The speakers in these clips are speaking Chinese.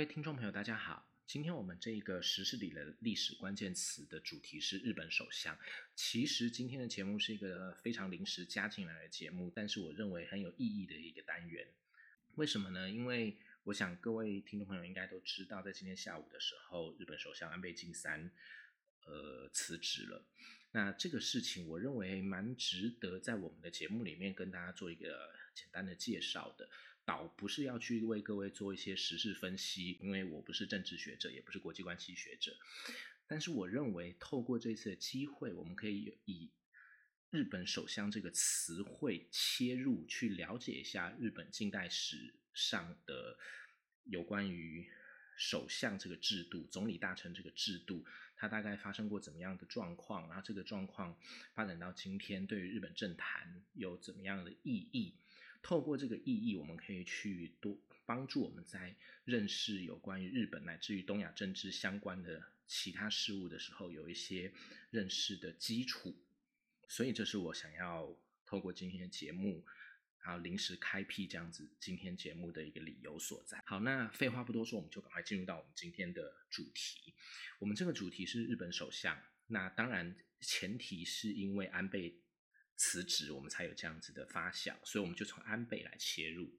各位听众朋友，大家好。今天我们这个时事里的历史关键词的主题是日本首相。其实今天的节目是一个非常临时加进来的节目，但是我认为很有意义的一个单元。为什么呢？因为我想各位听众朋友应该都知道，在今天下午的时候，日本首相安倍晋三呃辞职了。那这个事情，我认为蛮值得在我们的节目里面跟大家做一个简单的介绍的。倒不是要去为各位做一些时事分析，因为我不是政治学者，也不是国际关系学者。但是我认为，透过这次的机会，我们可以以日本首相这个词汇切入，去了解一下日本近代史上的有关于首相这个制度、总理大臣这个制度，它大概发生过怎么样的状况，然后这个状况发展到今天，对于日本政坛有怎么样的意义。透过这个意义，我们可以去多帮助我们在认识有关于日本乃至于东亚政治相关的其他事物的时候，有一些认识的基础。所以，这是我想要透过今天的节目，然后临时开辟这样子今天节目的一个理由所在。好，那废话不多说，我们就赶快进入到我们今天的主题。我们这个主题是日本首相，那当然前提是因为安倍。辞职，我们才有这样子的发想，所以我们就从安倍来切入。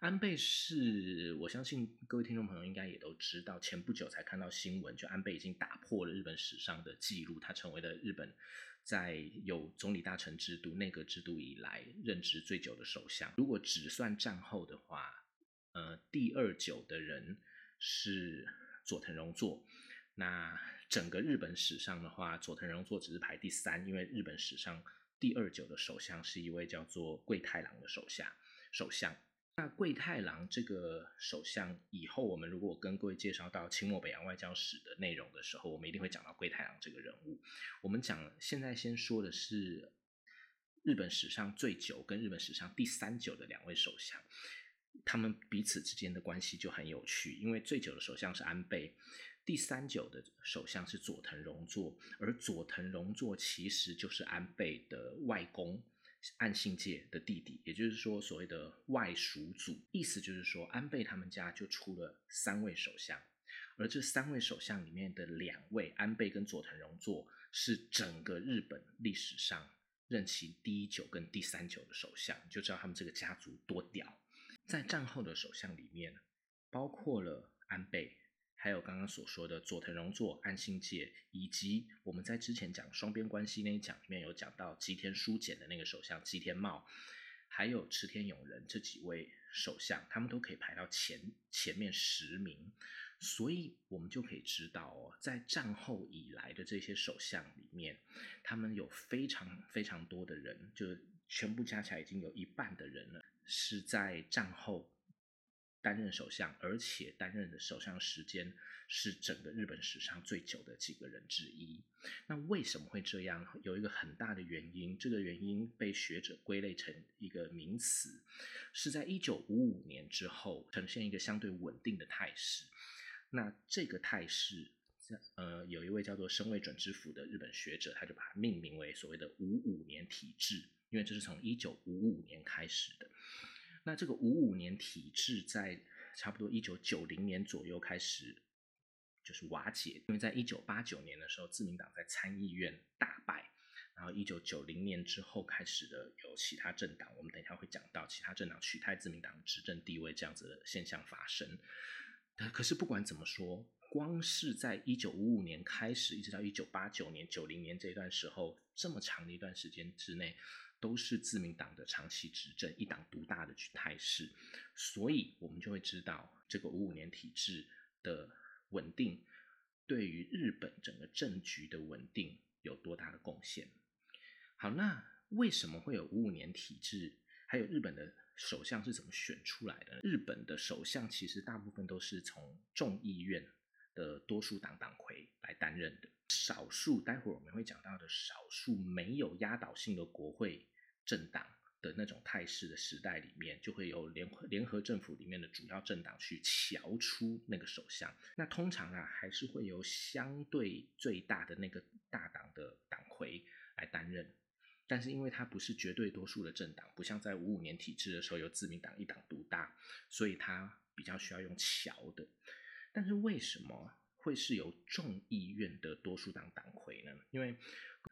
安倍是我相信各位听众朋友应该也都知道，前不久才看到新闻，就安倍已经打破了日本史上的记录，他成为了日本在有总理大臣制度、内阁制度以来任职最久的首相。如果只算战后的话，呃，第二久的人是佐藤荣作。那整个日本史上的话，佐藤荣作只是排第三，因为日本史上。第二久的首相是一位叫做桂太郎的首相。首相，那桂太郎这个首相，以后我们如果跟各位介绍到清末北洋外交史的内容的时候，我们一定会讲到桂太郎这个人物。我们讲现在先说的是日本史上最久跟日本史上第三久的两位首相，他们彼此之间的关系就很有趣，因为最久的首相是安倍。第三九的首相是佐藤荣作，而佐藤荣作其实就是安倍的外公岸信介的弟弟，也就是说所谓的外属祖。意思就是说，安倍他们家就出了三位首相，而这三位首相里面的两位，安倍跟佐藤荣作，是整个日本历史上任期第一久跟第三久的首相，就知道他们这个家族多屌。在战后的首相里面，包括了安倍。还有刚刚所说的佐藤荣作、安信介，以及我们在之前讲双边关系那一讲里面有讲到吉田书简的那个首相吉田茂，还有池田勇人这几位首相，他们都可以排到前前面十名，所以我们就可以知道哦，在战后以来的这些首相里面，他们有非常非常多的人，就全部加起来已经有一半的人了，是在战后。担任首相，而且担任的首相时间是整个日本史上最久的几个人之一。那为什么会这样？有一个很大的原因，这个原因被学者归类成一个名词，是在一九五五年之后呈现一个相对稳定的态势。那这个态势，呃，有一位叫做生位准之府的日本学者，他就把它命名为所谓的五五年体制，因为这是从一九五五年开始的。那这个五五年体制在差不多一九九零年左右开始就是瓦解，因为在一九八九年的时候，自民党在参议院大败，然后一九九零年之后开始的有其他政党，我们等一下会讲到其他政党取代自民党执政地位这样子的现象发生。可是不管怎么说，光是在一九五五年开始，一直到一九八九年、九零年这段时候，这么长的一段时间之内。都是自民党的长期执政，一党独大的态势，所以我们就会知道这个五五年体制的稳定，对于日本整个政局的稳定有多大的贡献。好，那为什么会有五五年体制？还有日本的首相是怎么选出来的？日本的首相其实大部分都是从众议院的多数党党魁来担任的，少数待会儿我们会讲到的少数没有压倒性的国会。政党的那种态势的时代里面，就会有联联合政府里面的主要政党去瞧出那个首相。那通常啊，还是会由相对最大的那个大党的党魁来担任。但是因为它不是绝对多数的政党，不像在五五年体制的时候由自民党一党独大，所以它比较需要用瞧的。但是为什么会是由众议院的多数党党魁呢？因为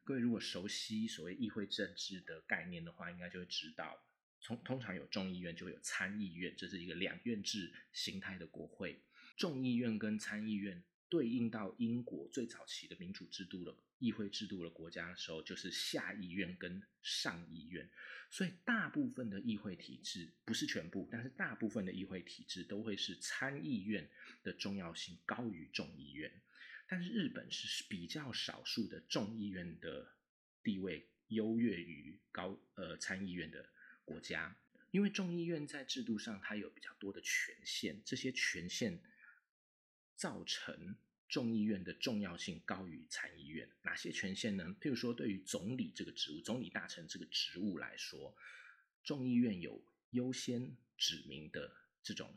各位如果熟悉所谓议会政治的概念的话，应该就会知道，从通常有众议院就会有参议院，这是一个两院制形态的国会。众议院跟参议院对应到英国最早期的民主制度的议会制度的国家的时候，就是下议院跟上议院。所以大部分的议会体制不是全部，但是大部分的议会体制都会是参议院的重要性高于众议院。但是日本是比较少数的众议院的地位优越于高呃参议院的国家，因为众议院在制度上它有比较多的权限，这些权限造成。众议院的重要性高于参议院，哪些权限呢？譬如说，对于总理这个职务，总理大臣这个职务来说，众议院有优先指名的这种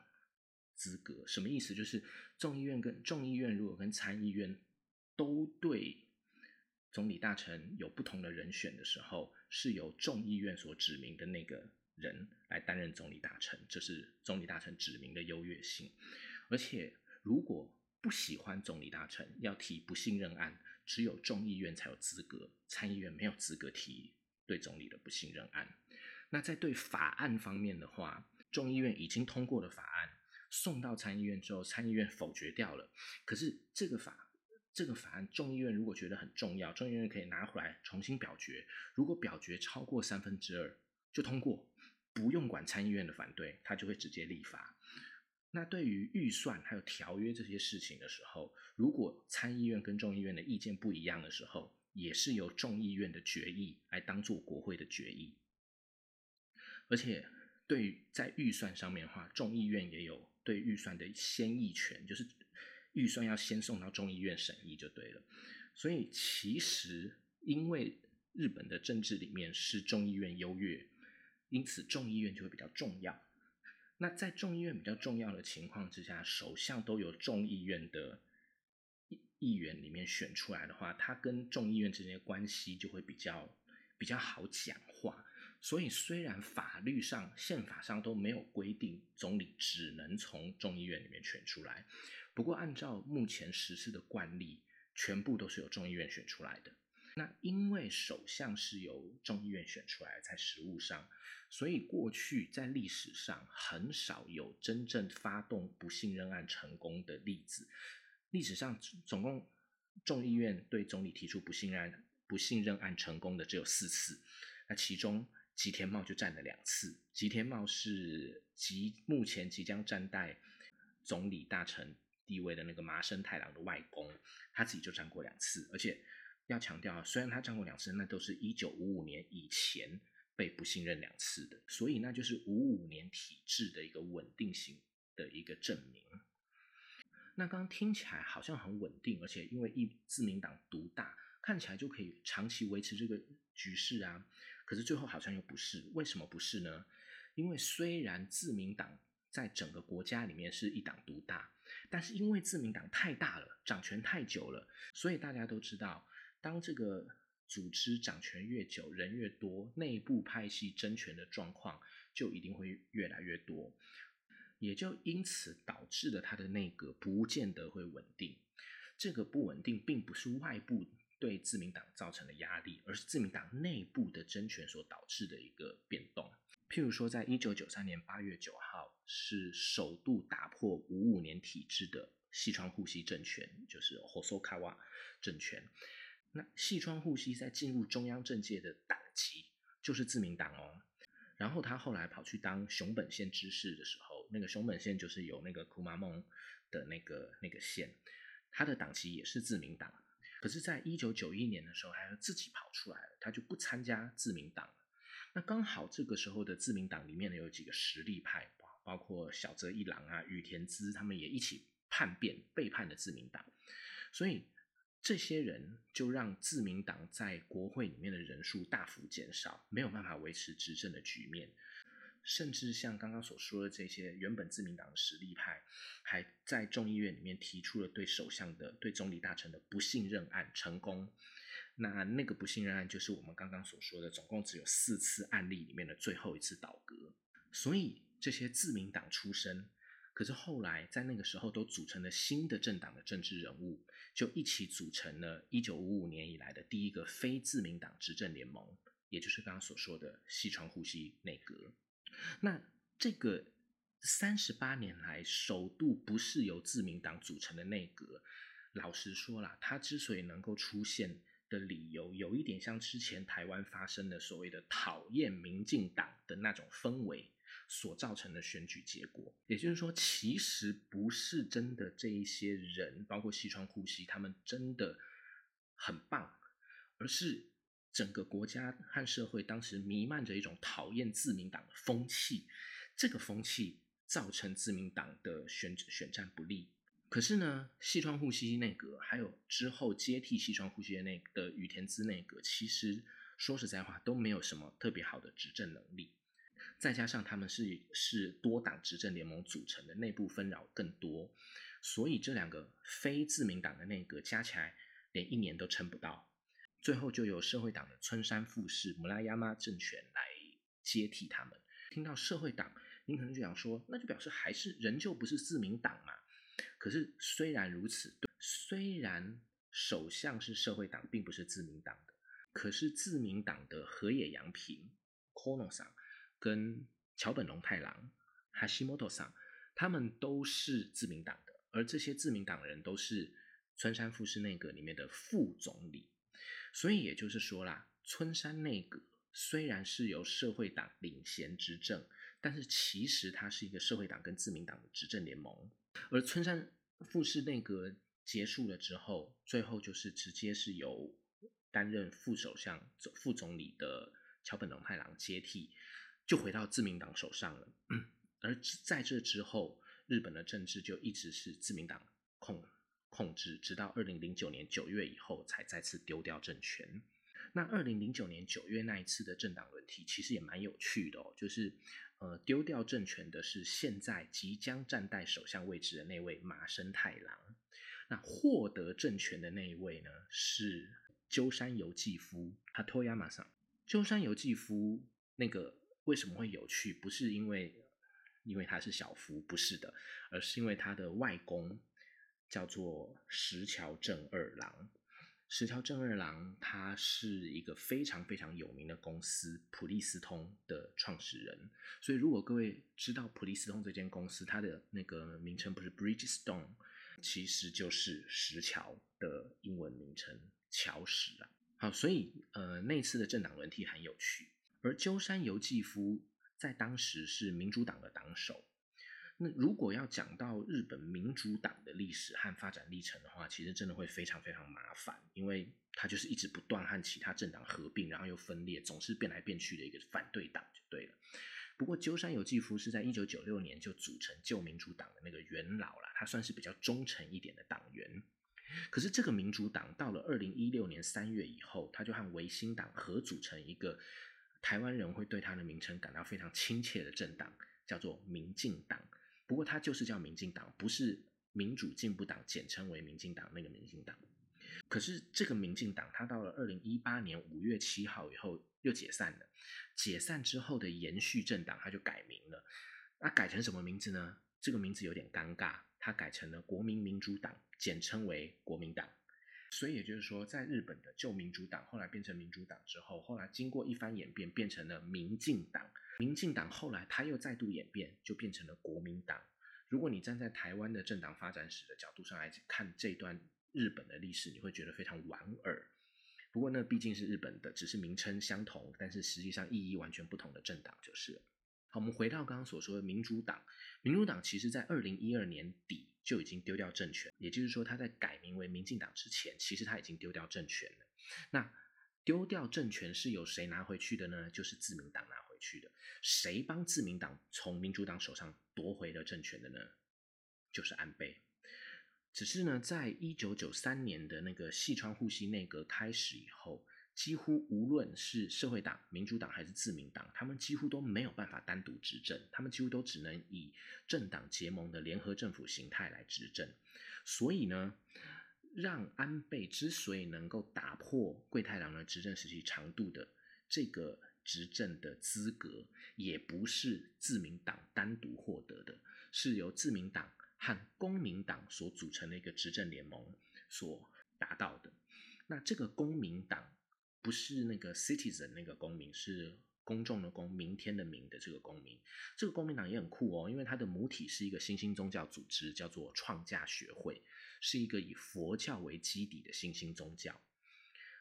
资格。什么意思？就是众议院跟众议院如果跟参议院都对总理大臣有不同的人选的时候，是由众议院所指名的那个人来担任总理大臣，这是总理大臣指名的优越性。而且如果不喜欢总理大臣要提不信任案，只有众议院才有资格，参议院没有资格提对总理的不信任案。那在对法案方面的话，众议院已经通过的法案送到参议院之后，参议院否决掉了。可是这个法这个法案，众议院如果觉得很重要，众议院可以拿回来重新表决。如果表决超过三分之二就通过，不用管参议院的反对，他就会直接立法。那对于预算还有条约这些事情的时候，如果参议院跟众议院的意见不一样的时候，也是由众议院的决议来当做国会的决议。而且，对于在预算上面的话，众议院也有对预算的先议权，就是预算要先送到众议院审议就对了。所以，其实因为日本的政治里面是众议院优越，因此众议院就会比较重要。那在众议院比较重要的情况之下，首相都由众议院的议议员里面选出来的话，他跟众议院之间的关系就会比较比较好讲话。所以虽然法律上、宪法上都没有规定总理只能从众议院里面选出来，不过按照目前实施的惯例，全部都是由众议院选出来的。那因为首相是由众议院选出来，在实务上，所以过去在历史上很少有真正发动不信任案成功的例子。历史上总共众议院对总理提出不信任不信任案成功的只有四次，那其中吉田茂就占了两次。吉田茂是即目前即将站代总理大臣地位的那个麻生太郎的外公，他自己就占过两次，而且。要强调，虽然他战过两次，那都是一九五五年以前被不信任两次的，所以那就是五五年体制的一个稳定性的一个证明。那刚刚听起来好像很稳定，而且因为一自民党独大，看起来就可以长期维持这个局势啊。可是最后好像又不是，为什么不是呢？因为虽然自民党在整个国家里面是一党独大，但是因为自民党太大了，掌权太久了，所以大家都知道。当这个组织掌权越久，人越多，内部派系争权的状况就一定会越来越多，也就因此导致了他的内阁不见得会稳定。这个不稳定并不是外部对自民党造成的压力，而是自民党内部的争权所导致的一个变动。譬如说，在一九九三年八月九号，是首度打破五五年体制的西川户溪政权，就是 Hosokawa 政权。那细川护熙在进入中央政界的党籍就是自民党哦，然后他后来跑去当熊本县知事的时候，那个熊本县就是有那个库马梦的那个那个县，他的党籍也是自民党。可是，在一九九一年的时候，他又自己跑出来了，他就不参加自民党了。那刚好这个时候的自民党里面呢，有几个实力派，包括小泽一郎啊、羽田资，他们也一起叛变背叛了自民党，所以。这些人就让自民党在国会里面的人数大幅减少，没有办法维持执政的局面，甚至像刚刚所说的这些原本自民党的实力派，还在众议院里面提出了对首相的、对总理大臣的不信任案成功。那那个不信任案就是我们刚刚所说的，总共只有四次案例里面的最后一次倒戈。所以这些自民党出身、可是后来在那个时候都组成了新的政党的政治人物，就一起组成了1955年以来的第一个非自民党执政联盟，也就是刚刚所说的西川呼吸内阁。那这个三十八年来首度不是由自民党组成的内阁，老实说啦，它之所以能够出现的理由，有一点像之前台湾发生的所谓的讨厌民进党的那种氛围。所造成的选举结果，也就是说，其实不是真的这一些人，包括西川呼吸，他们真的很棒，而是整个国家和社会当时弥漫着一种讨厌自民党的风气，这个风气造成自民党的选选战不利。可是呢，西川护熙内阁，还有之后接替西川护熙的那的羽田孜内阁，其实说实在话，都没有什么特别好的执政能力。再加上他们是是多党执政联盟组成的，内部纷扰更多，所以这两个非自民党的内阁加起来连一年都撑不到，最后就由社会党的村山富士姆拉亚妈政权来接替他们。听到社会党，您可能就想说，那就表示还是仍旧不是自民党嘛？可是虽然如此，虽然首相是社会党，并不是自民党的，可是自民党的河野洋平 Kono 上。跟桥本龙太郎、哈西莫多桑，他们都是自民党的，而这些自民党人都是村山富士内阁里面的副总理，所以也就是说啦，村山内阁虽然是由社会党领衔执政，但是其实它是一个社会党跟自民党的执政联盟，而村山富士内阁结束了之后，最后就是直接是由担任副首相、副总理的桥本龙太郎接替。就回到自民党手上了，而在这之后，日本的政治就一直是自民党控控制，直到二零零九年九月以后才再次丢掉政权。那二零零九年九月那一次的政党轮替，其实也蛮有趣的哦，就是呃丢掉政权的是现在即将站在首相位置的那位麻生太郎，那获得政权的那一位呢是鸠山由纪夫，他托亚马上，鸠山由纪夫那个。为什么会有趣？不是因为因为他是小夫，不是的，而是因为他的外公叫做石桥正二郎。石桥正二郎他是一个非常非常有名的公司普利司通的创始人。所以如果各位知道普利司通这间公司，它的那个名称不是 Bridgestone，其实就是石桥的英文名称桥石啊。好，所以呃那次的政党轮替很有趣。而鸠山由纪夫在当时是民主党的党首。那如果要讲到日本民主党的历史和发展历程的话，其实真的会非常非常麻烦，因为它就是一直不断和其他政党合并，然后又分裂，总是变来变去的一个反对党就对了。不过鸠山由纪夫是在一九九六年就组成旧民主党的那个元老了，他算是比较忠诚一点的党员。可是这个民主党到了二零一六年三月以后，他就和维新党合组成一个。台湾人会对他的名称感到非常亲切的政党叫做民进党，不过它就是叫民进党，不是民主进步党，简称为民进党那个民进党。可是这个民进党，它到了二零一八年五月七号以后又解散了。解散之后的延续政党，它就改名了。那改成什么名字呢？这个名字有点尴尬，它改成了国民民主党，简称为国民党。所以也就是说，在日本的旧民主党后来变成民主党之后，后来经过一番演变，变成了民进党。民进党后来他又再度演变，就变成了国民党。如果你站在台湾的政党发展史的角度上来看这段日本的历史，你会觉得非常莞尔。不过那毕竟是日本的，只是名称相同，但是实际上意义完全不同的政党就是。好，我们回到刚刚所说的民主党。民主党其实在二零一二年底。就已经丢掉政权，也就是说，他在改名为民进党之前，其实他已经丢掉政权了。那丢掉政权是由谁拿回去的呢？就是自民党拿回去的。谁帮自民党从民主党手上夺回了政权的呢？就是安倍。只是呢，在一九九三年的那个细川护熙内阁开始以后。几乎无论是社会党、民主党还是自民党，他们几乎都没有办法单独执政，他们几乎都只能以政党结盟的联合政府形态来执政。所以呢，让安倍之所以能够打破桂太郎的执政时期长度的这个执政的资格，也不是自民党单独获得的，是由自民党和公民党所组成的一个执政联盟所达到的。那这个公民党不是那个 citizen 那个公民，是公众的公，明天的明的这个公民。这个公民党也很酷哦，因为它的母体是一个新兴宗教组织，叫做创价学会，是一个以佛教为基底的新兴宗教。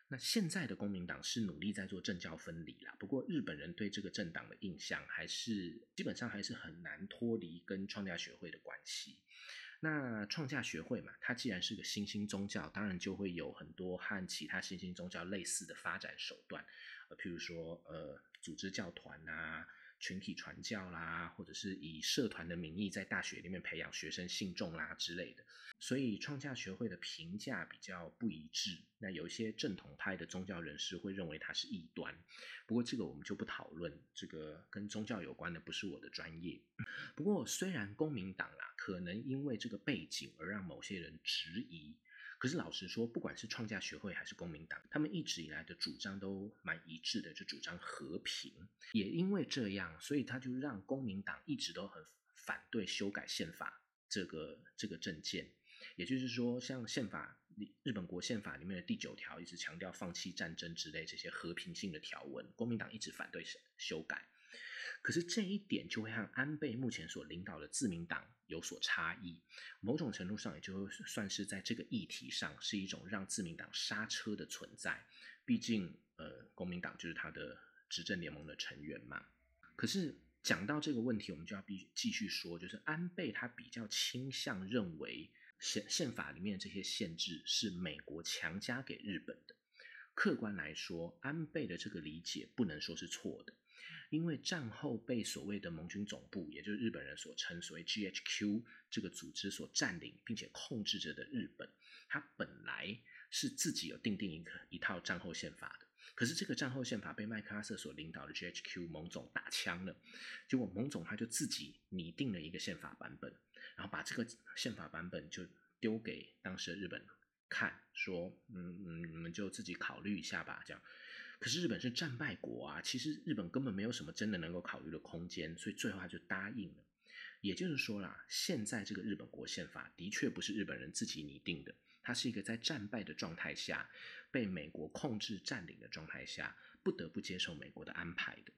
那现在的公民党是努力在做政教分离啦，不过日本人对这个政党的印象还是基本上还是很难脱离跟创价学会的关系。那创价学会嘛，它既然是个新兴宗教，当然就会有很多和其他新兴宗教类似的发展手段，呃，譬如说呃，组织教团啊。群体传教啦，或者是以社团的名义在大学里面培养学生信众啦之类的，所以创价学会的评价比较不一致。那有一些正统派的宗教人士会认为它是异端，不过这个我们就不讨论，这个跟宗教有关的不是我的专业。不过虽然公民党啊，可能因为这个背景而让某些人质疑。可是老实说，不管是创价学会还是公民党，他们一直以来的主张都蛮一致的，就主张和平。也因为这样，所以他就让公民党一直都很反对修改宪法这个这个政见。也就是说，像宪法日本国宪法里面的第九条，一直强调放弃战争之类这些和平性的条文，公民党一直反对修改。可是这一点就会和安倍目前所领导的自民党有所差异，某种程度上也就算是在这个议题上是一种让自民党刹车的存在。毕竟，呃，公民党就是他的执政联盟的成员嘛。可是讲到这个问题，我们就要必继续说，就是安倍他比较倾向认为宪宪法里面这些限制是美国强加给日本的。客观来说，安倍的这个理解不能说是错的。因为战后被所谓的盟军总部，也就是日本人所称所谓 GHQ 这个组织所占领并且控制着的日本，它本来是自己有定定一个一套战后宪法的。可是这个战后宪法被麦克阿瑟所领导的 GHQ 盟总打枪了，结果盟总他就自己拟定了一个宪法版本，然后把这个宪法版本就丢给当时的日本看，说嗯嗯，你们就自己考虑一下吧，这样。可是日本是战败国啊，其实日本根本没有什么真的能够考虑的空间，所以最后他就答应了。也就是说啦，现在这个日本国宪法的确不是日本人自己拟定的，它是一个在战败的状态下，被美国控制占领的状态下，不得不接受美国的安排的。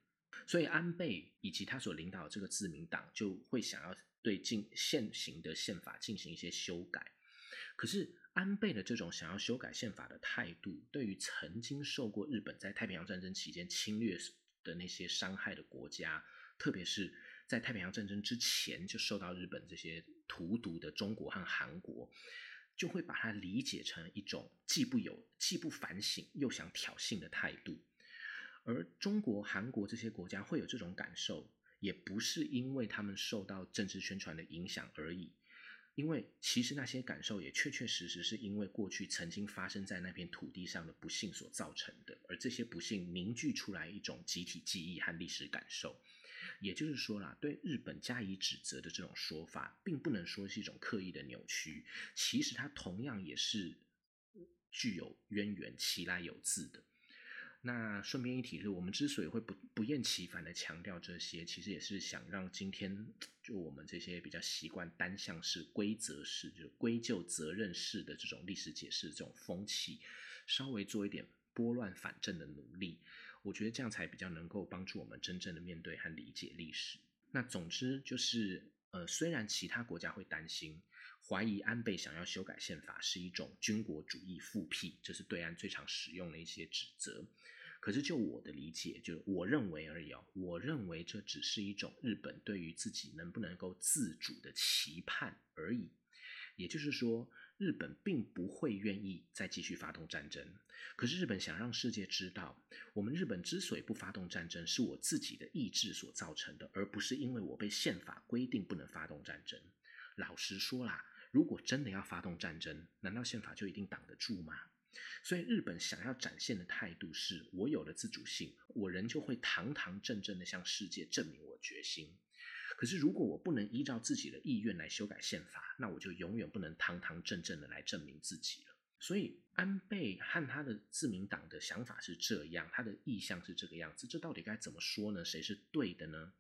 所以安倍以及他所领导的这个自民党就会想要对进现行的宪法进行一些修改。可是。安倍的这种想要修改宪法的态度，对于曾经受过日本在太平洋战争期间侵略的那些伤害的国家，特别是在太平洋战争之前就受到日本这些荼毒的中国和韩国，就会把它理解成一种既不有既不反省又想挑衅的态度。而中国、韩国这些国家会有这种感受，也不是因为他们受到政治宣传的影响而已。因为其实那些感受也确确实实是因为过去曾经发生在那片土地上的不幸所造成的，而这些不幸凝聚出来一种集体记忆和历史感受。也就是说啦，对日本加以指责的这种说法，并不能说是一种刻意的扭曲，其实它同样也是具有渊源、其来有自的。那顺便一提，是我们之所以会不不厌其烦的强调这些，其实也是想让今天就我们这些比较习惯单向式、规则式，就归咎责任式的这种历史解释这种风气，稍微做一点拨乱反正的努力。我觉得这样才比较能够帮助我们真正的面对和理解历史。那总之就是，呃，虽然其他国家会担心。怀疑安倍想要修改宪法是一种军国主义复辟，这是对岸最常使用的一些指责。可是就我的理解，就我认为而已哦，我认为这只是一种日本对于自己能不能够自主的期盼而已。也就是说，日本并不会愿意再继续发动战争。可是日本想让世界知道，我们日本之所以不发动战争，是我自己的意志所造成的，而不是因为我被宪法规定不能发动战争。老实说啦。如果真的要发动战争，难道宪法就一定挡得住吗？所以日本想要展现的态度是：我有了自主性，我仍旧会堂堂正正的向世界证明我决心。可是如果我不能依照自己的意愿来修改宪法，那我就永远不能堂堂正正的来证明自己了。所以安倍和他的自民党的想法是这样，他的意向是这个样子，这到底该怎么说呢？谁是对的呢？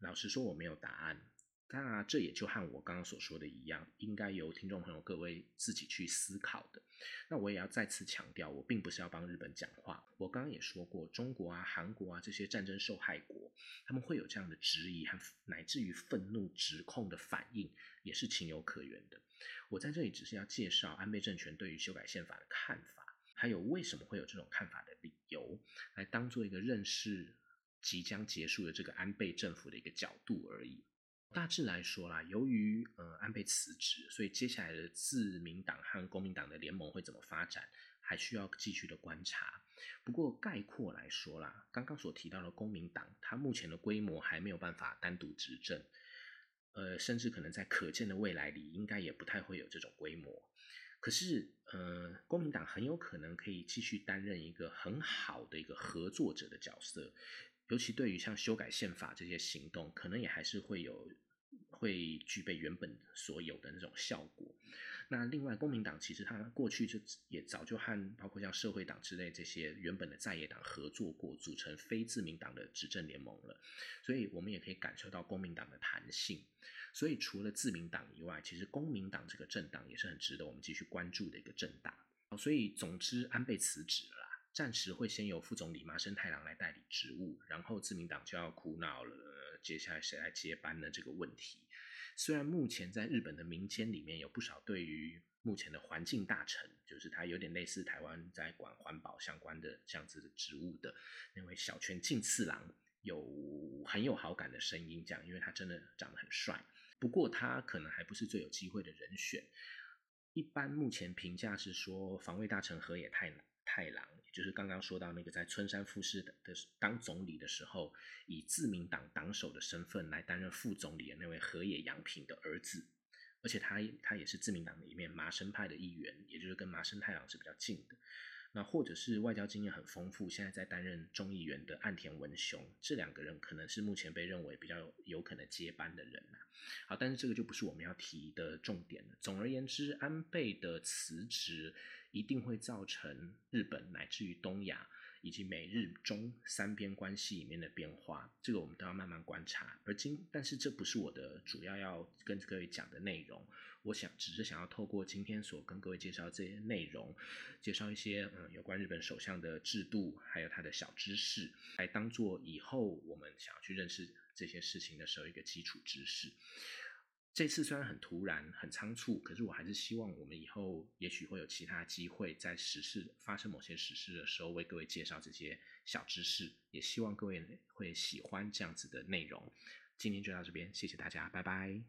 老实说，我没有答案。那这也就和我刚刚所说的一样，应该由听众朋友各位自己去思考的。那我也要再次强调，我并不是要帮日本讲话。我刚刚也说过，中国啊、韩国啊这些战争受害国，他们会有这样的质疑和乃至于愤怒、指控的反应，也是情有可原的。我在这里只是要介绍安倍政权对于修改宪法的看法，还有为什么会有这种看法的理由，来当做一个认识即将结束的这个安倍政府的一个角度而已。大致来说啦，由于呃安倍辞职，所以接下来的自民党和公民党的联盟会怎么发展，还需要继续的观察。不过概括来说啦，刚刚所提到的公民党，它目前的规模还没有办法单独执政，呃，甚至可能在可见的未来里，应该也不太会有这种规模。可是，呃，公民党很有可能可以继续担任一个很好的一个合作者的角色。尤其对于像修改宪法这些行动，可能也还是会有会具备原本所有的那种效果。那另外，公民党其实它过去就也早就和包括像社会党之类这些原本的在野党合作过，组成非自民党的执政联盟了。所以我们也可以感受到公民党的弹性。所以除了自民党以外，其实公民党这个政党也是很值得我们继续关注的一个政党。所以总之，安倍辞职了。暂时会先由副总理麻生太郎来代理职务，然后自民党就要苦恼了，接下来谁来接班呢？这个问题，虽然目前在日本的民间里面有不少对于目前的环境大臣，就是他有点类似台湾在管环保相关的这样子的职务的那位小泉进次郎，有很有好感的声音，这样，因为他真的长得很帅。不过他可能还不是最有机会的人选。一般目前评价是说，防卫大臣河野太郎太郎。也就是刚刚说到那个在村山富士的当总理的时候，以自民党党首的身份来担任副总理的那位河野洋平的儿子，而且他他也是自民党里面麻生派的一员，也就是跟麻生太郎是比较近的。那或者是外交经验很丰富，现在在担任众议员的岸田文雄，这两个人可能是目前被认为比较有可能接班的人呐。好，但是这个就不是我们要提的重点了。总而言之，安倍的辞职。一定会造成日本乃至于东亚以及美日中三边关系里面的变化，这个我们都要慢慢观察。而今，但是这不是我的主要要跟各位讲的内容。我想只是想要透过今天所跟各位介绍这些内容，介绍一些嗯有关日本首相的制度，还有他的小知识，来当做以后我们想要去认识这些事情的时候一个基础知识。这次虽然很突然很仓促可是我还是希望我们以后也许会有其他机会在实事发生某些实事的时候为各位介绍这些小知识也希望各位会喜欢这样子的内容。今天就到这边谢谢大家拜拜。